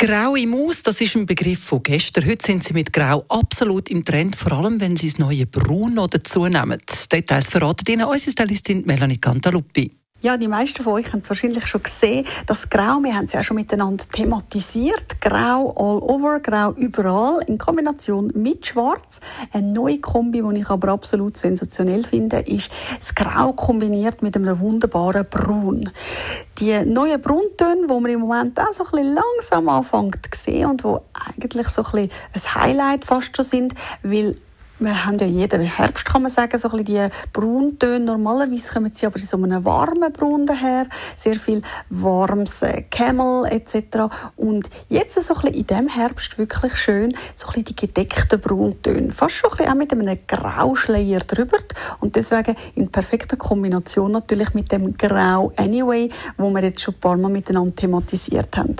Graue Maus, das ist ein Begriff von gestern. Heute sind sie mit Grau absolut im Trend, vor allem wenn sie das neue Braun noch dazu nehmen. Details verratet Ihnen unsere Stylistin Melanie Cantaluppi. Ja, die meisten von euch haben es wahrscheinlich schon gesehen. Das Grau, wir haben es ja schon miteinander thematisiert. Grau all over, Grau überall, in Kombination mit Schwarz. Eine neue Kombi, die ich aber absolut sensationell finde, ist das Grau kombiniert mit einem wunderbaren Braun. Die neuen Brauntöne, die man im Moment auch so ein bisschen langsam anfängt zu sehen und wo eigentlich so ein, bisschen ein Highlight fast schon sind, weil wir haben ja jeden Herbst, kann man sagen, so ein bisschen die Brauntöne. Normalerweise kommen sie aber in so einem warmen Braun daher. Sehr viel warmes äh, Camel etc. Und jetzt so ein bisschen in diesem Herbst wirklich schön, so ein bisschen die gedeckten Brauntöne. Fast schon ein bisschen auch mit einem Grauschleier drüber. Und deswegen in perfekter Kombination natürlich mit dem Grau Anyway, wo wir jetzt schon ein paar Mal miteinander thematisiert haben.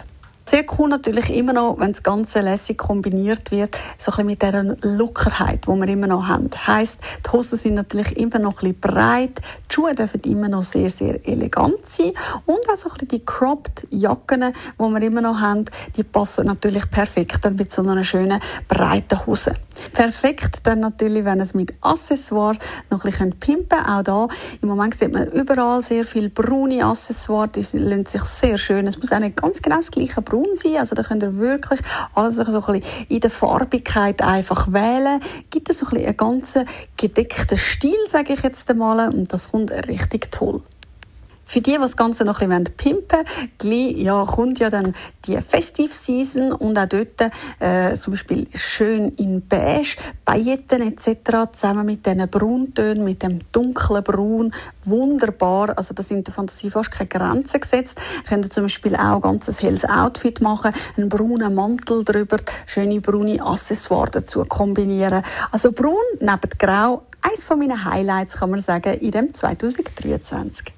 Sehr cool natürlich immer noch, wenn das Ganze lässig kombiniert wird, so ein bisschen mit dieser Lockerheit, die wir immer noch haben. Heißt, die Hosen sind natürlich immer noch ein bisschen breit, die Schuhe dürfen immer noch sehr, sehr elegant sein und auch so ein bisschen die cropped Jacken, die wir immer noch haben, die passen natürlich perfekt dann mit so einer schönen breiten Hose. Perfekt dann natürlich, wenn es mit Accessoires noch ein bisschen pimpen Auch da, im Moment sieht man überall sehr viele braune Accessoires, die lassen sich sehr schön. Es muss auch nicht ganz genau das gleiche sein, also da könnt ihr wirklich alles so ein bisschen in der Farbigkeit einfach wählen. Gibt es so ein einen ganz gedeckten Stil, sage ich jetzt einmal, und das kommt richtig toll. Für die, die das Ganze noch ein bisschen pimpen wollen, ja, kommt ja dann die Festive Season und auch dort äh, zum Beispiel schön in Beige, Pailletten etc. zusammen mit diesen Brauntönen, mit dem dunklen Braun, wunderbar. Also da sind der Fantasie fast keine Grenzen gesetzt. Könnt zum Beispiel auch ein ganz helles Outfit machen, einen braunen Mantel drüber, schöne braune Accessoires dazu kombinieren. Also braun neben grau, eines von meinen Highlights kann man sagen in dem 2023.